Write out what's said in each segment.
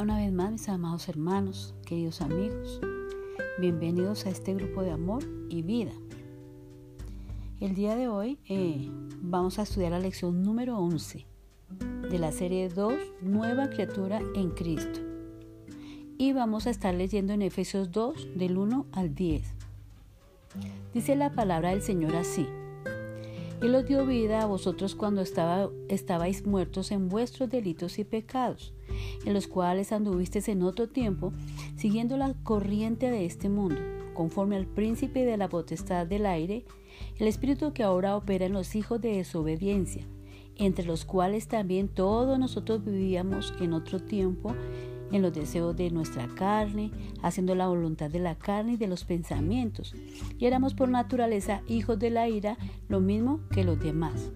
una vez más, mis amados hermanos, queridos amigos. Bienvenidos a este grupo de amor y vida. El día de hoy eh, vamos a estudiar la lección número 11 de la serie 2, Nueva Criatura en Cristo. Y vamos a estar leyendo en Efesios 2, del 1 al 10. Dice la palabra del Señor así. Él os dio vida a vosotros cuando estaba, estabais muertos en vuestros delitos y pecados, en los cuales anduvisteis en otro tiempo, siguiendo la corriente de este mundo, conforme al príncipe de la potestad del aire, el espíritu que ahora opera en los hijos de desobediencia, entre los cuales también todos nosotros vivíamos en otro tiempo en los deseos de nuestra carne, haciendo la voluntad de la carne y de los pensamientos. Y éramos por naturaleza hijos de la ira, lo mismo que los demás.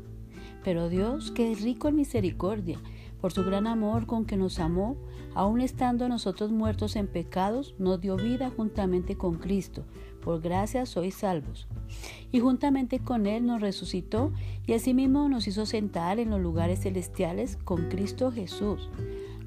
Pero Dios, que es rico en misericordia, por su gran amor con que nos amó, aun estando nosotros muertos en pecados, nos dio vida juntamente con Cristo. Por gracia sois salvos. Y juntamente con Él nos resucitó y asimismo nos hizo sentar en los lugares celestiales con Cristo Jesús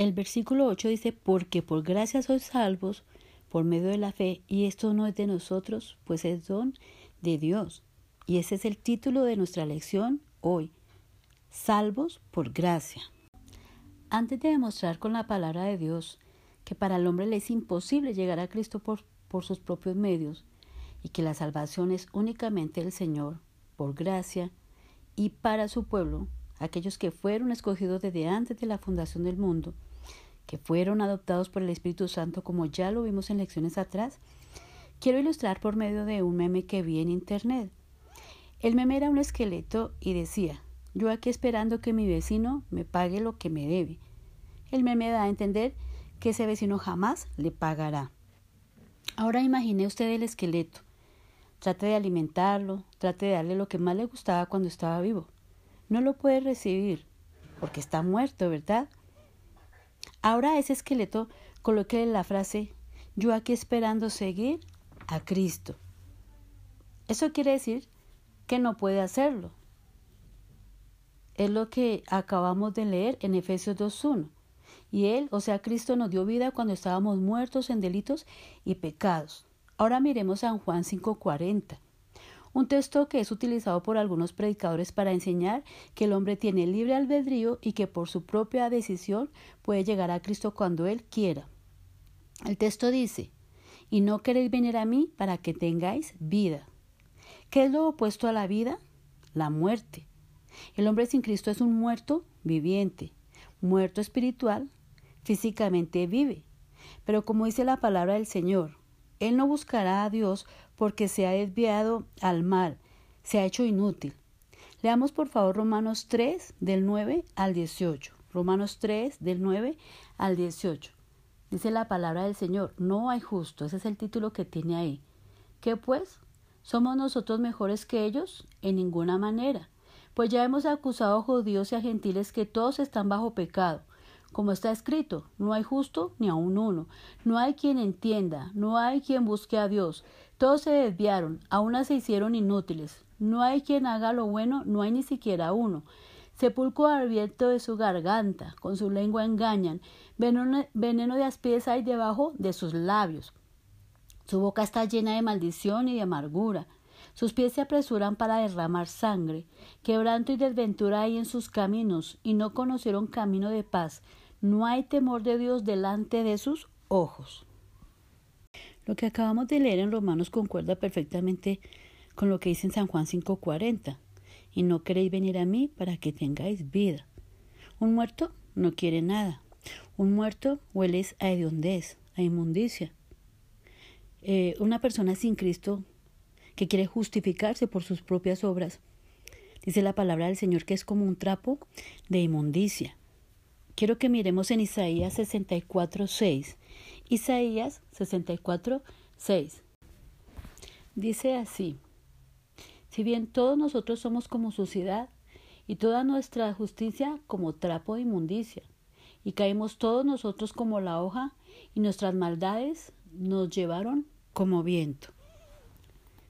El versículo 8 dice, porque por gracia sois salvos por medio de la fe, y esto no es de nosotros, pues es don de Dios. Y ese es el título de nuestra lección hoy, salvos por gracia. Antes de demostrar con la palabra de Dios que para el hombre le es imposible llegar a Cristo por, por sus propios medios, y que la salvación es únicamente del Señor, por gracia, y para su pueblo, aquellos que fueron escogidos desde antes de la fundación del mundo, que fueron adoptados por el Espíritu Santo como ya lo vimos en lecciones atrás, quiero ilustrar por medio de un meme que vi en internet. El meme era un esqueleto y decía, yo aquí esperando que mi vecino me pague lo que me debe. El meme da a entender que ese vecino jamás le pagará. Ahora imagine usted el esqueleto. Trate de alimentarlo, trate de darle lo que más le gustaba cuando estaba vivo. No lo puede recibir, porque está muerto, ¿verdad? Ahora ese esqueleto coloque la frase yo aquí esperando seguir a Cristo. Eso quiere decir que no puede hacerlo. Es lo que acabamos de leer en Efesios 2.1. Y Él, o sea, Cristo nos dio vida cuando estábamos muertos en delitos y pecados. Ahora miremos a Juan 5.40 un texto que es utilizado por algunos predicadores para enseñar que el hombre tiene libre albedrío y que por su propia decisión puede llegar a Cristo cuando él quiera. El texto dice, y no queréis venir a mí para que tengáis vida. ¿Qué es lo opuesto a la vida? La muerte. El hombre sin Cristo es un muerto viviente, muerto espiritual, físicamente vive. Pero como dice la palabra del Señor, Él no buscará a Dios porque se ha desviado al mal, se ha hecho inútil. Leamos por favor Romanos 3 del 9 al 18. Romanos 3 del 9 al 18. Dice la palabra del Señor, no hay justo, ese es el título que tiene ahí. ¿Qué pues? ¿Somos nosotros mejores que ellos? En ninguna manera. Pues ya hemos acusado a judíos y a gentiles que todos están bajo pecado. Como está escrito, no hay justo ni aun uno, no hay quien entienda, no hay quien busque a Dios. Todos se desviaron, a una se hicieron inútiles. No hay quien haga lo bueno, no hay ni siquiera uno. Sepulcro abierto de su garganta, con su lengua engañan, veneno, de aspies hay debajo de sus labios. Su boca está llena de maldición y de amargura. Sus pies se apresuran para derramar sangre. Quebranto y desventura hay en sus caminos, y no conocieron camino de paz. No hay temor de Dios delante de sus ojos. Lo que acabamos de leer en Romanos concuerda perfectamente con lo que dice en San Juan 5:40. Y no queréis venir a mí para que tengáis vida. Un muerto no quiere nada. Un muerto huele a hediondez, a inmundicia. Eh, una persona sin Cristo que quiere justificarse por sus propias obras, dice la palabra del Señor que es como un trapo de inmundicia, quiero que miremos en Isaías 64, 6. Isaías 64, 6. Dice así, si bien todos nosotros somos como suciedad y toda nuestra justicia como trapo de inmundicia, y caímos todos nosotros como la hoja, y nuestras maldades nos llevaron como viento.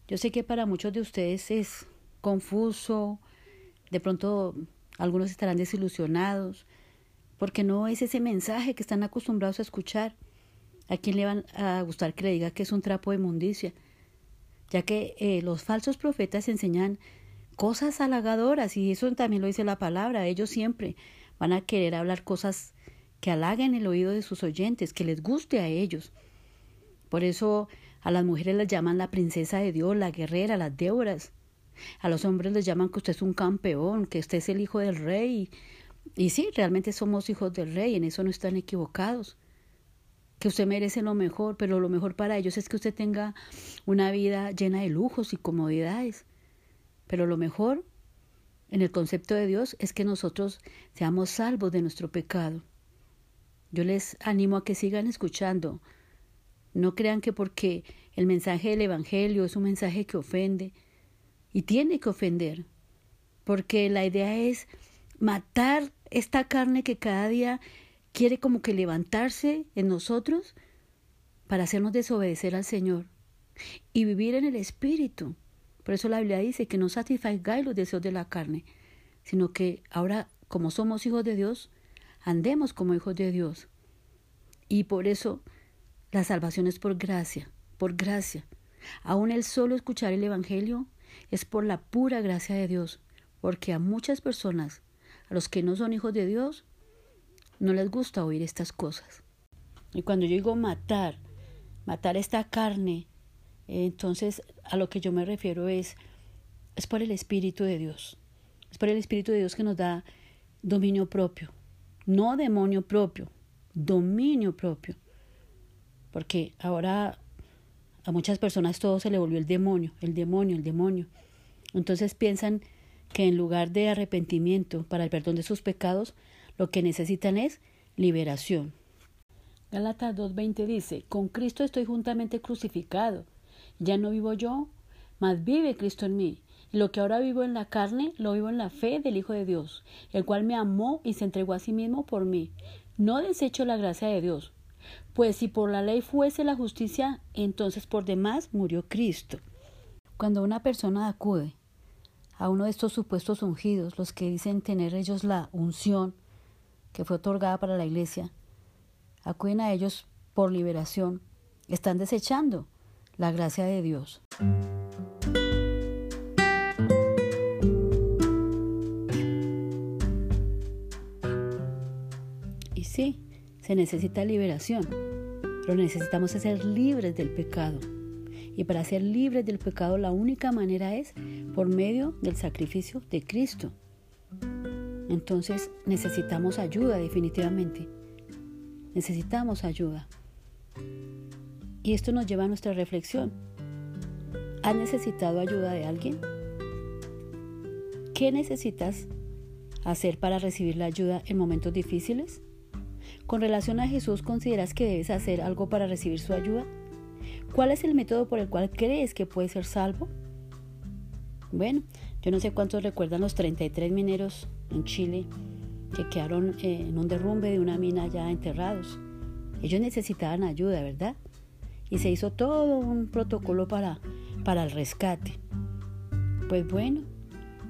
Yo sé que para muchos de ustedes es confuso, de pronto algunos estarán desilusionados, porque no es ese mensaje que están acostumbrados a escuchar. ¿A quién le van a gustar que le diga que es un trapo de inmundicia? Ya que eh, los falsos profetas enseñan cosas halagadoras y eso también lo dice la palabra. Ellos siempre van a querer hablar cosas que halaguen el oído de sus oyentes, que les guste a ellos. Por eso a las mujeres les llaman la princesa de Dios, la guerrera, las Déboras. A los hombres les llaman que usted es un campeón, que usted es el hijo del rey. Y sí, realmente somos hijos del rey, en eso no están equivocados. Que usted merece lo mejor, pero lo mejor para ellos es que usted tenga una vida llena de lujos y comodidades. Pero lo mejor en el concepto de Dios es que nosotros seamos salvos de nuestro pecado. Yo les animo a que sigan escuchando. No crean que porque el mensaje del Evangelio es un mensaje que ofende, y tiene que ofender, porque la idea es matar esta carne que cada día quiere como que levantarse en nosotros para hacernos desobedecer al Señor y vivir en el Espíritu. Por eso la Biblia dice que no satisfagáis los deseos de la carne, sino que ahora, como somos hijos de Dios, andemos como hijos de Dios. Y por eso la salvación es por gracia, por gracia. Aún el solo escuchar el Evangelio es por la pura gracia de Dios, porque a muchas personas, a los que no son hijos de Dios, no les gusta oír estas cosas. Y cuando yo digo matar, matar esta carne, entonces a lo que yo me refiero es, es por el Espíritu de Dios. Es por el Espíritu de Dios que nos da dominio propio. No demonio propio, dominio propio. Porque ahora a muchas personas todo se le volvió el demonio, el demonio, el demonio. Entonces piensan que en lugar de arrepentimiento para el perdón de sus pecados, lo que necesitan es liberación. Gálatas 2.20 dice, con Cristo estoy juntamente crucificado. Ya no vivo yo, mas vive Cristo en mí. Y lo que ahora vivo en la carne, lo vivo en la fe del Hijo de Dios, el cual me amó y se entregó a sí mismo por mí. No desecho la gracia de Dios, pues si por la ley fuese la justicia, entonces por demás murió Cristo. Cuando una persona acude a uno de estos supuestos ungidos, los que dicen tener ellos la unción que fue otorgada para la iglesia, acuden a ellos por liberación, están desechando la gracia de Dios. Y sí, se necesita liberación, pero necesitamos ser libres del pecado. Y para ser libres del pecado la única manera es por medio del sacrificio de Cristo. Entonces necesitamos ayuda definitivamente. Necesitamos ayuda. Y esto nos lleva a nuestra reflexión. ¿Has necesitado ayuda de alguien? ¿Qué necesitas hacer para recibir la ayuda en momentos difíciles? Con relación a Jesús, ¿consideras que debes hacer algo para recibir su ayuda? ¿Cuál es el método por el cual crees que puedes ser salvo? Bueno, yo no sé cuántos recuerdan los 33 mineros en Chile que quedaron eh, en un derrumbe de una mina ya enterrados. Ellos necesitaban ayuda, ¿verdad? Y se hizo todo un protocolo para, para el rescate. Pues bueno,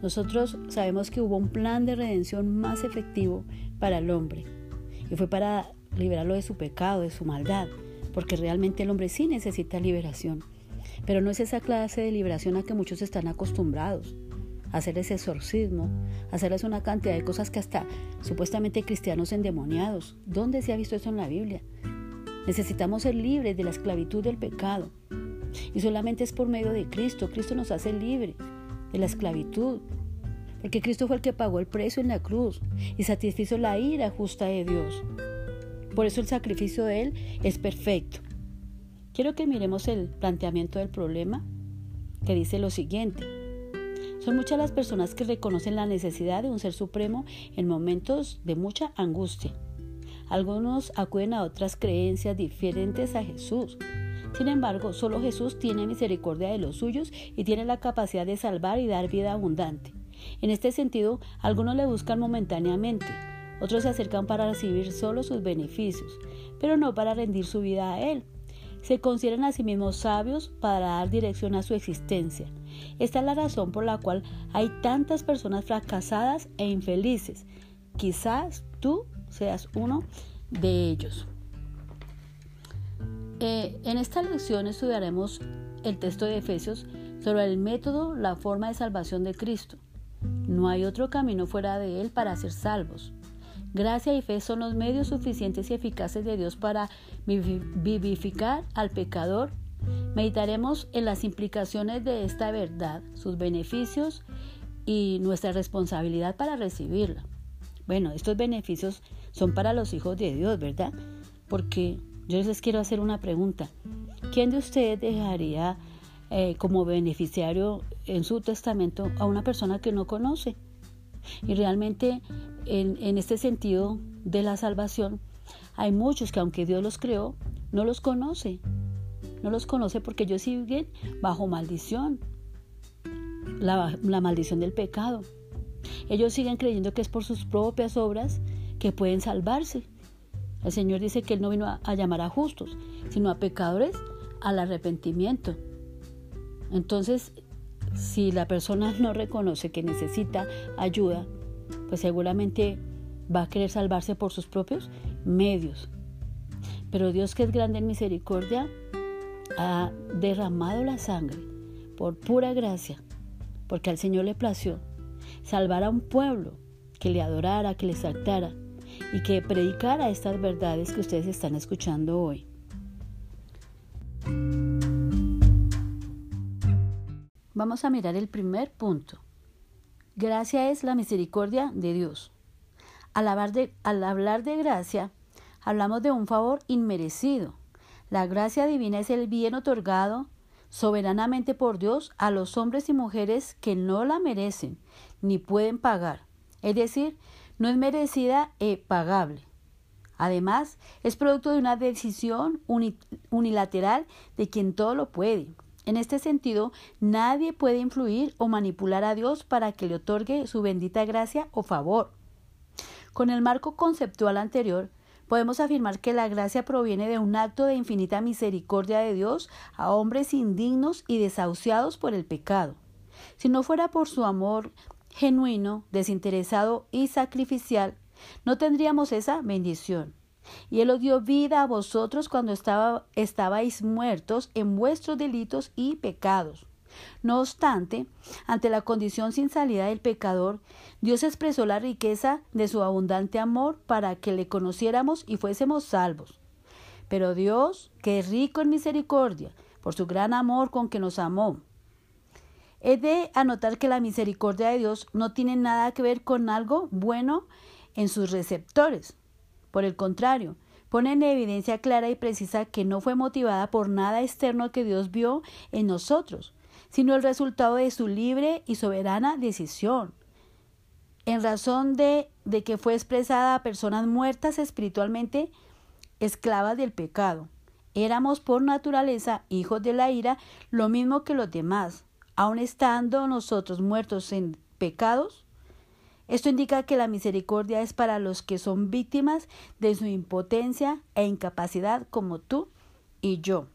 nosotros sabemos que hubo un plan de redención más efectivo para el hombre y fue para liberarlo de su pecado, de su maldad, porque realmente el hombre sí necesita liberación. Pero no es esa clase de liberación a que muchos están acostumbrados. Hacer ese exorcismo, hacerles una cantidad de cosas que hasta supuestamente cristianos endemoniados. ¿Dónde se ha visto eso en la Biblia? Necesitamos ser libres de la esclavitud del pecado. Y solamente es por medio de Cristo. Cristo nos hace libres de la esclavitud, porque Cristo fue el que pagó el precio en la cruz y satisfizo la ira justa de Dios. Por eso el sacrificio de Él es perfecto. Quiero que miremos el planteamiento del problema, que dice lo siguiente. Son muchas las personas que reconocen la necesidad de un ser supremo en momentos de mucha angustia, Algunos acuden a otras creencias diferentes a Jesús. Sin embargo, solo Jesús tiene misericordia de los suyos y tiene la capacidad de salvar y dar vida abundante. En este sentido, algunos le buscan momentáneamente, otros se acercan para recibir solo sus beneficios, pero no para rendir su vida a Él. Se consideran a sí mismos sabios para dar dirección a su existencia. Esta es la razón por la cual hay tantas personas fracasadas e infelices. Quizás tú seas uno de ellos. Eh, en esta lección estudiaremos el texto de Efesios sobre el método, la forma de salvación de Cristo. No hay otro camino fuera de Él para ser salvos. Gracia y fe son los medios suficientes y eficaces de Dios para vivificar al pecador. Meditaremos en las implicaciones de esta verdad, sus beneficios y nuestra responsabilidad para recibirla. Bueno, estos beneficios son para los hijos de Dios, ¿verdad? Porque yo les quiero hacer una pregunta. ¿Quién de ustedes dejaría eh, como beneficiario en su testamento a una persona que no conoce? Y realmente en, este sentido de la salvación, hay muchos que aunque Dios los creó, no los conoce. No los conoce porque ellos siguen bajo maldición. La, la, maldición del pecado. Ellos siguen creyendo que es por sus propias obras que pueden salvarse. El Señor dice que Él no vino a, a llamar a justos, sino a pecadores al arrepentimiento. Entonces, si la persona no reconoce que necesita ayuda, pues seguramente va a querer salvarse por sus propios medios. Pero Dios que es grande en misericordia, ha derramado la sangre por pura gracia, porque al Señor le plació salvar a un pueblo que le adorara, que le exaltara y que predicara estas verdades que ustedes están escuchando hoy. Vamos a mirar el primer punto. Gracia es la misericordia de Dios. Al hablar de, gracia, hablamos de un favor inmerecido. La gracia divina es el bien otorgado soberanamente por Dios a los hombres y mujeres que no la merecen ni pueden pagar. Es decir, no es merecida e pagable. Además, es producto de una decisión unilateral de quien todo lo puede, en este sentido, nadie puede influir o manipular a Dios para que le otorgue su bendita gracia o favor. Con el marco conceptual anterior, podemos afirmar que la gracia proviene de un acto de infinita misericordia de Dios a hombres indignos y desahuciados por el pecado. Si no fuera por su amor genuino, desinteresado y sacrificial, no tendríamos esa bendición y Él os dio vida a vosotros cuando estaba, estabais muertos en vuestros delitos y pecados. No obstante, ante la condición sin salida del pecador, Dios expresó la riqueza de su abundante amor para que le conociéramos y fuésemos salvos. Pero Dios, que es rico en misericordia, por su gran amor con que nos amó, He de anotar que la misericordia de Dios no tiene nada que ver con algo bueno en sus receptores. Por el contrario, pone en evidencia clara y precisa que no fue motivada por nada externo que Dios vio en nosotros, sino el resultado de su libre y soberana decisión. En razón de, de que fue expresada a personas muertas espiritualmente, esclavas del pecado. Éramos por naturaleza hijos de la ira, lo mismo que los demás, aun estando nosotros muertos en pecados, esto indica que la misericordia es para los que son víctimas de su impotencia e incapacidad como tú y yo.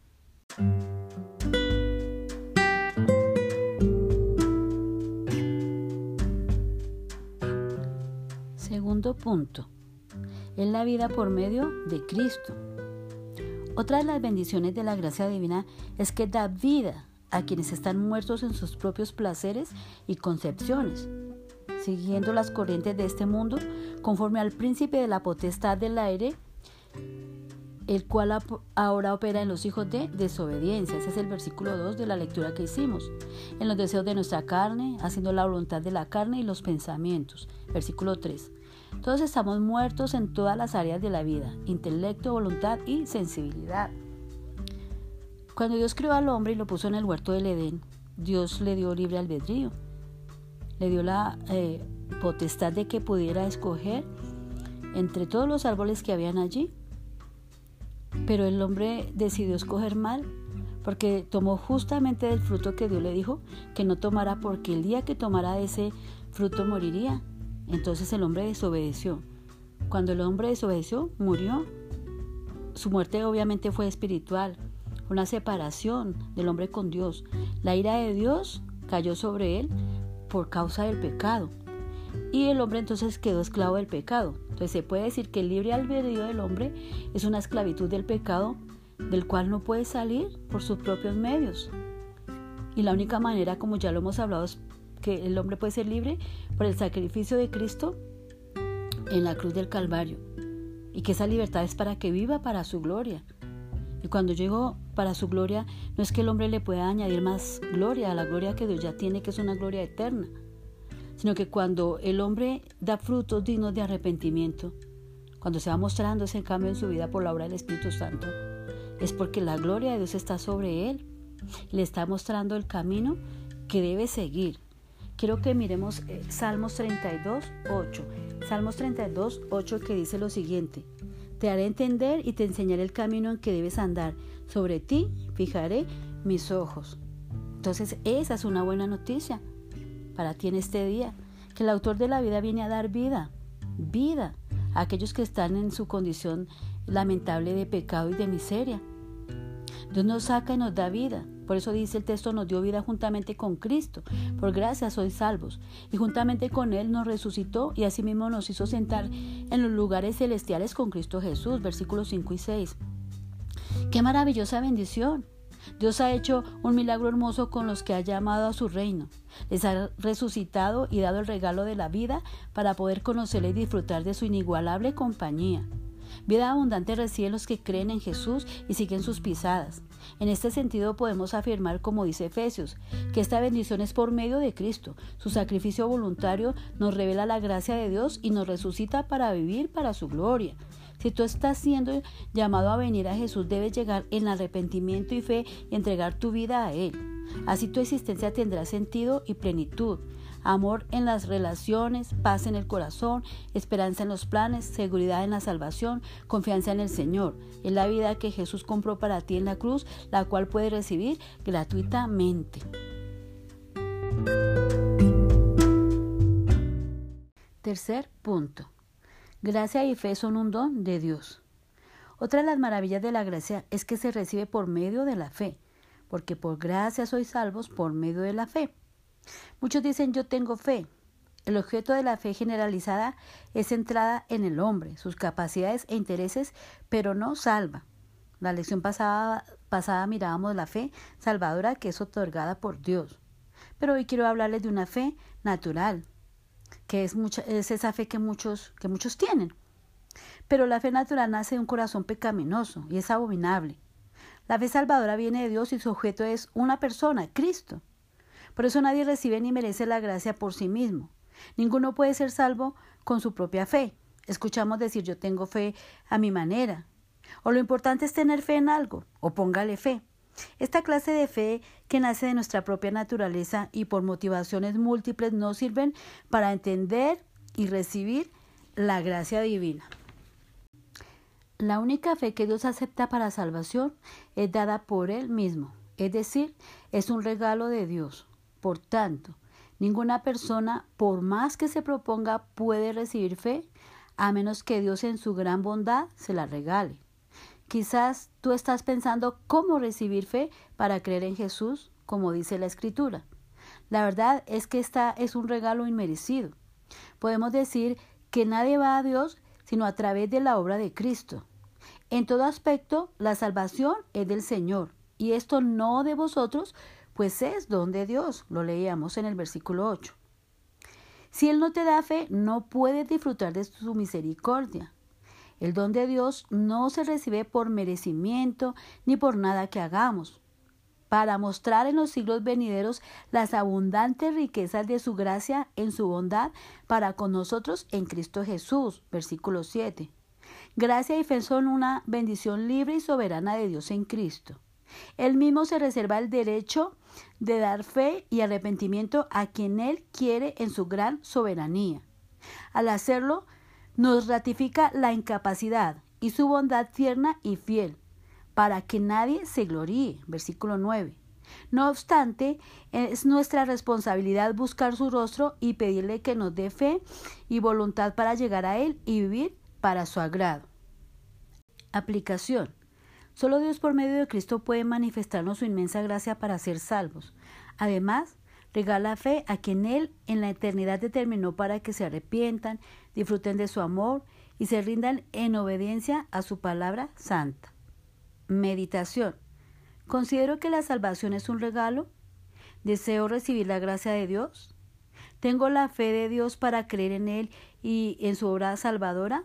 Segundo punto. Es la vida por medio de Cristo. Otra de las bendiciones de la gracia divina es que da vida a quienes están muertos en sus propios placeres y concepciones siguiendo las corrientes de este mundo, conforme al príncipe de la potestad del aire, el cual ahora opera en los hijos de desobediencia. Ese es el versículo 2 de la lectura que hicimos. En los deseos de nuestra carne, haciendo la voluntad de la carne y los pensamientos. Versículo 3. Todos estamos muertos en todas las áreas de la vida, intelecto, voluntad y sensibilidad. Cuando Dios creó al hombre y lo puso en el huerto del Edén, Dios le dio libre albedrío le dio la eh, potestad de que pudiera escoger entre todos los árboles que habían allí. Pero el hombre decidió escoger mal porque tomó justamente del fruto que Dios le dijo que no tomara porque el día que tomara ese fruto moriría. Entonces el hombre desobedeció. Cuando el hombre desobedeció, murió. Su muerte obviamente fue espiritual, una separación del hombre con Dios. La ira de Dios cayó sobre él por causa del pecado. Y el hombre entonces quedó esclavo del pecado. Entonces se puede decir que el libre albedrío del hombre es una esclavitud del pecado del cual no puede salir por sus propios medios. Y la única manera, como ya lo hemos hablado, es que el hombre puede ser libre por el sacrificio de Cristo en la cruz del Calvario. Y que esa libertad es para que viva para su gloria. Y cuando llegó para su gloria, no es que el hombre le pueda añadir más gloria a la gloria que Dios ya tiene, que es una gloria eterna, sino que cuando el hombre da frutos dignos de arrepentimiento, cuando se va mostrando ese cambio en su vida por la obra del Espíritu Santo, es porque la gloria de Dios está sobre él. Le está mostrando el camino que debe seguir. Quiero que miremos eh, Salmos 32, 8. Salmos 32, 8 que dice lo siguiente. Te haré entender y te enseñaré el camino en que debes andar. Sobre ti fijaré mis ojos. Entonces esa es una buena noticia para ti en este día. Que el autor de la vida viene a dar vida. Vida a aquellos que están en su condición lamentable de pecado y de miseria. Dios nos saca y nos da vida. Por eso dice el texto, nos dio vida juntamente con Cristo. Por gracia sois salvos. Y juntamente con Él nos resucitó y asimismo nos hizo sentar en los lugares celestiales con Cristo Jesús. Versículos 5 y 6. Qué maravillosa bendición. Dios ha hecho un milagro hermoso con los que ha llamado a su reino. Les ha resucitado y dado el regalo de la vida para poder conocerle y disfrutar de su inigualable compañía. Vida abundante reciben los que creen en Jesús y siguen sus pisadas. En este sentido podemos afirmar, como dice Efesios, que esta bendición es por medio de Cristo. Su sacrificio voluntario nos revela la gracia de Dios y nos resucita para vivir para su gloria. Si tú estás siendo llamado a venir a Jesús, debes llegar en arrepentimiento y fe y entregar tu vida a Él. Así tu existencia tendrá sentido y plenitud amor en las relaciones, paz en el corazón, esperanza en los planes, seguridad en la salvación, confianza en el Señor. Es la vida que Jesús compró para ti en la cruz, la cual puedes recibir gratuitamente. Tercer punto. Gracia y fe son un don de Dios. Otra de las maravillas de la gracia es que se recibe por medio de la fe, porque por gracia sois salvos por medio de la fe. Muchos dicen yo tengo fe. El objeto de la fe generalizada es centrada en el hombre, sus capacidades e intereses, pero no salva. La lección pasada, mirábamos la fe salvadora que es otorgada por Dios. Pero hoy quiero hablarles de una fe natural, que es, mucha, es esa fe que muchos, que muchos tienen. Pero la fe natural nace de un corazón pecaminoso y es abominable. La fe salvadora viene de Dios y su objeto es una persona, Cristo. Por eso nadie recibe ni merece la gracia por sí mismo. Ninguno puede ser salvo con su propia fe. Escuchamos decir yo tengo fe a mi manera. O lo importante es tener fe en algo, o póngale fe. Esta clase de fe que nace de nuestra propia naturaleza y por motivaciones múltiples no sirven para entender y recibir la gracia divina. La única fe que Dios acepta para salvación es dada por Él mismo, es decir, es un regalo de Dios. Por tanto, ninguna persona, por más que se proponga, puede recibir fe a menos que Dios en su gran bondad se la regale. Quizás tú estás pensando cómo recibir fe para creer en Jesús, como dice la Escritura. La verdad es que esta es un regalo inmerecido. Podemos decir que nadie va a Dios sino a través de la obra de Cristo. En todo aspecto, la salvación es del Señor, y esto no de vosotros, pues es don de Dios, lo leíamos en el versículo 8. Si Él no te da fe, no puedes disfrutar de su misericordia. El don de Dios no se recibe por merecimiento ni por nada que hagamos. Para mostrar en los siglos venideros las abundantes riquezas de su gracia en su bondad para con nosotros en Cristo Jesús. Versículo 7. Gracia y fe son una bendición libre y soberana de Dios en Cristo. Él mismo se reserva el derecho de dar fe y arrepentimiento a quien Él quiere en su gran soberanía. Al hacerlo, nos ratifica la incapacidad y su bondad tierna y fiel, para que nadie se gloríe. Versículo 9. No obstante, es nuestra responsabilidad buscar su rostro y pedirle que nos dé fe y voluntad para llegar a Él y vivir para su agrado. Aplicación. Solo Dios por medio de Cristo puede manifestarnos su inmensa gracia para ser salvos. Además, regala fe a quien Él en la eternidad determinó para que se arrepientan, disfruten de su amor y se rindan en obediencia a su palabra santa. Meditación. ¿Considero que la salvación es un regalo? ¿Deseo recibir la gracia de Dios? ¿Tengo la fe de Dios para creer en Él y en su obra salvadora?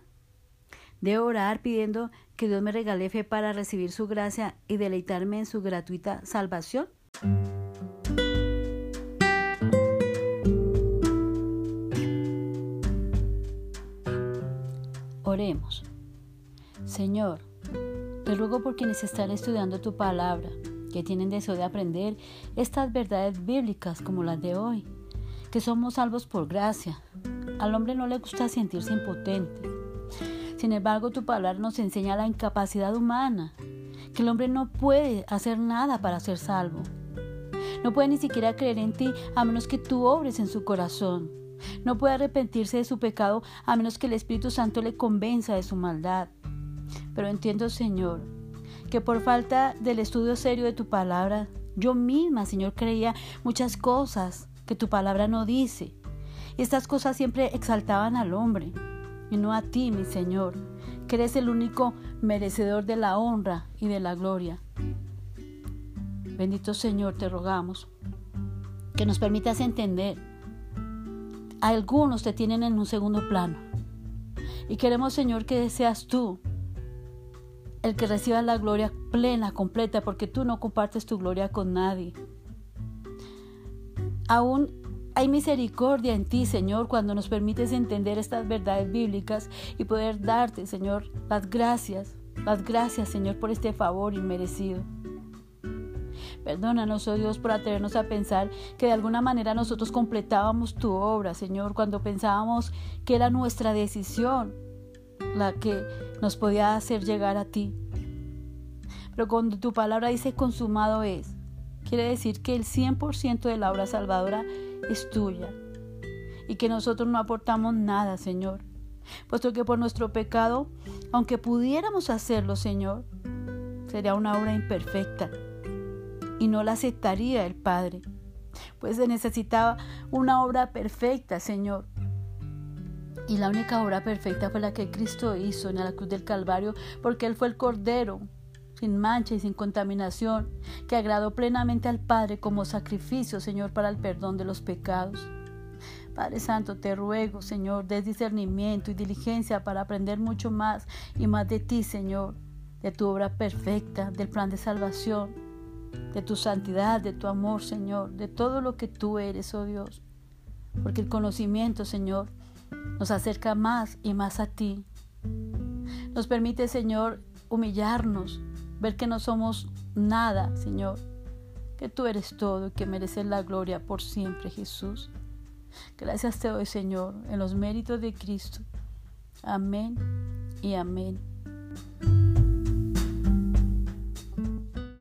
¿Debo orar pidiendo que Dios me regale fe para recibir su gracia y deleitarme en su gratuita salvación? Oremos. Señor, te ruego por quienes están estudiando tu palabra, que tienen deseo de aprender estas verdades bíblicas como las de hoy, que somos salvos por gracia. Al hombre no le gusta sentirse impotente. Sin embargo, tu palabra nos enseña la incapacidad humana, que el hombre no puede hacer nada para ser salvo. No puede ni siquiera creer en ti a menos que tú obres en su corazón. No puede arrepentirse de su pecado a menos que el Espíritu Santo le convenza de su maldad. Pero entiendo, Señor, que por falta del estudio serio de tu palabra, yo misma, Señor, creía muchas cosas que tu palabra no dice. Y estas cosas siempre exaltaban al hombre y no a ti, mi Señor, que eres el único merecedor de la honra y de la gloria. Bendito Señor, te rogamos que nos permitas entender. Algunos te tienen en un segundo plano. Y queremos, Señor, que seas tú el que reciba la gloria plena, completa, porque tú no compartes tu gloria con nadie. Aún hay misericordia en ti, Señor, cuando nos permites entender estas verdades bíblicas y poder darte, Señor, las gracias, las gracias, Señor, por este favor inmerecido. Perdónanos, oh Dios, por atrevernos a pensar que de alguna manera nosotros completábamos tu obra, Señor, cuando pensábamos que era nuestra decisión la que nos podía hacer llegar a ti. Pero cuando tu palabra dice consumado es, quiere decir que el 100% de la obra salvadora es tuya y que nosotros no aportamos nada, Señor, puesto que por nuestro pecado, aunque pudiéramos hacerlo, Señor, sería una obra imperfecta y no la aceptaría el Padre, pues se necesitaba una obra perfecta, Señor, y la única obra perfecta fue la que Cristo hizo en la cruz del Calvario, porque Él fue el Cordero, sin mancha y sin contaminación, que agradó plenamente al Padre como sacrificio, Señor, para el perdón de los pecados. Padre Santo, te ruego, Señor, des discernimiento y diligencia para aprender mucho más y más de ti, Señor, de tu obra perfecta, del plan de salvación, de tu santidad, de tu amor, Señor, de todo lo que tú eres, oh Dios. Porque el conocimiento, Señor, nos acerca más y más a ti. Nos permite, Señor, humillarnos, ver que no somos nada, Señor, que tú eres todo y que mereces la gloria por siempre, Jesús. Gracias te doy, Señor, en los méritos de Cristo. Amén y amén.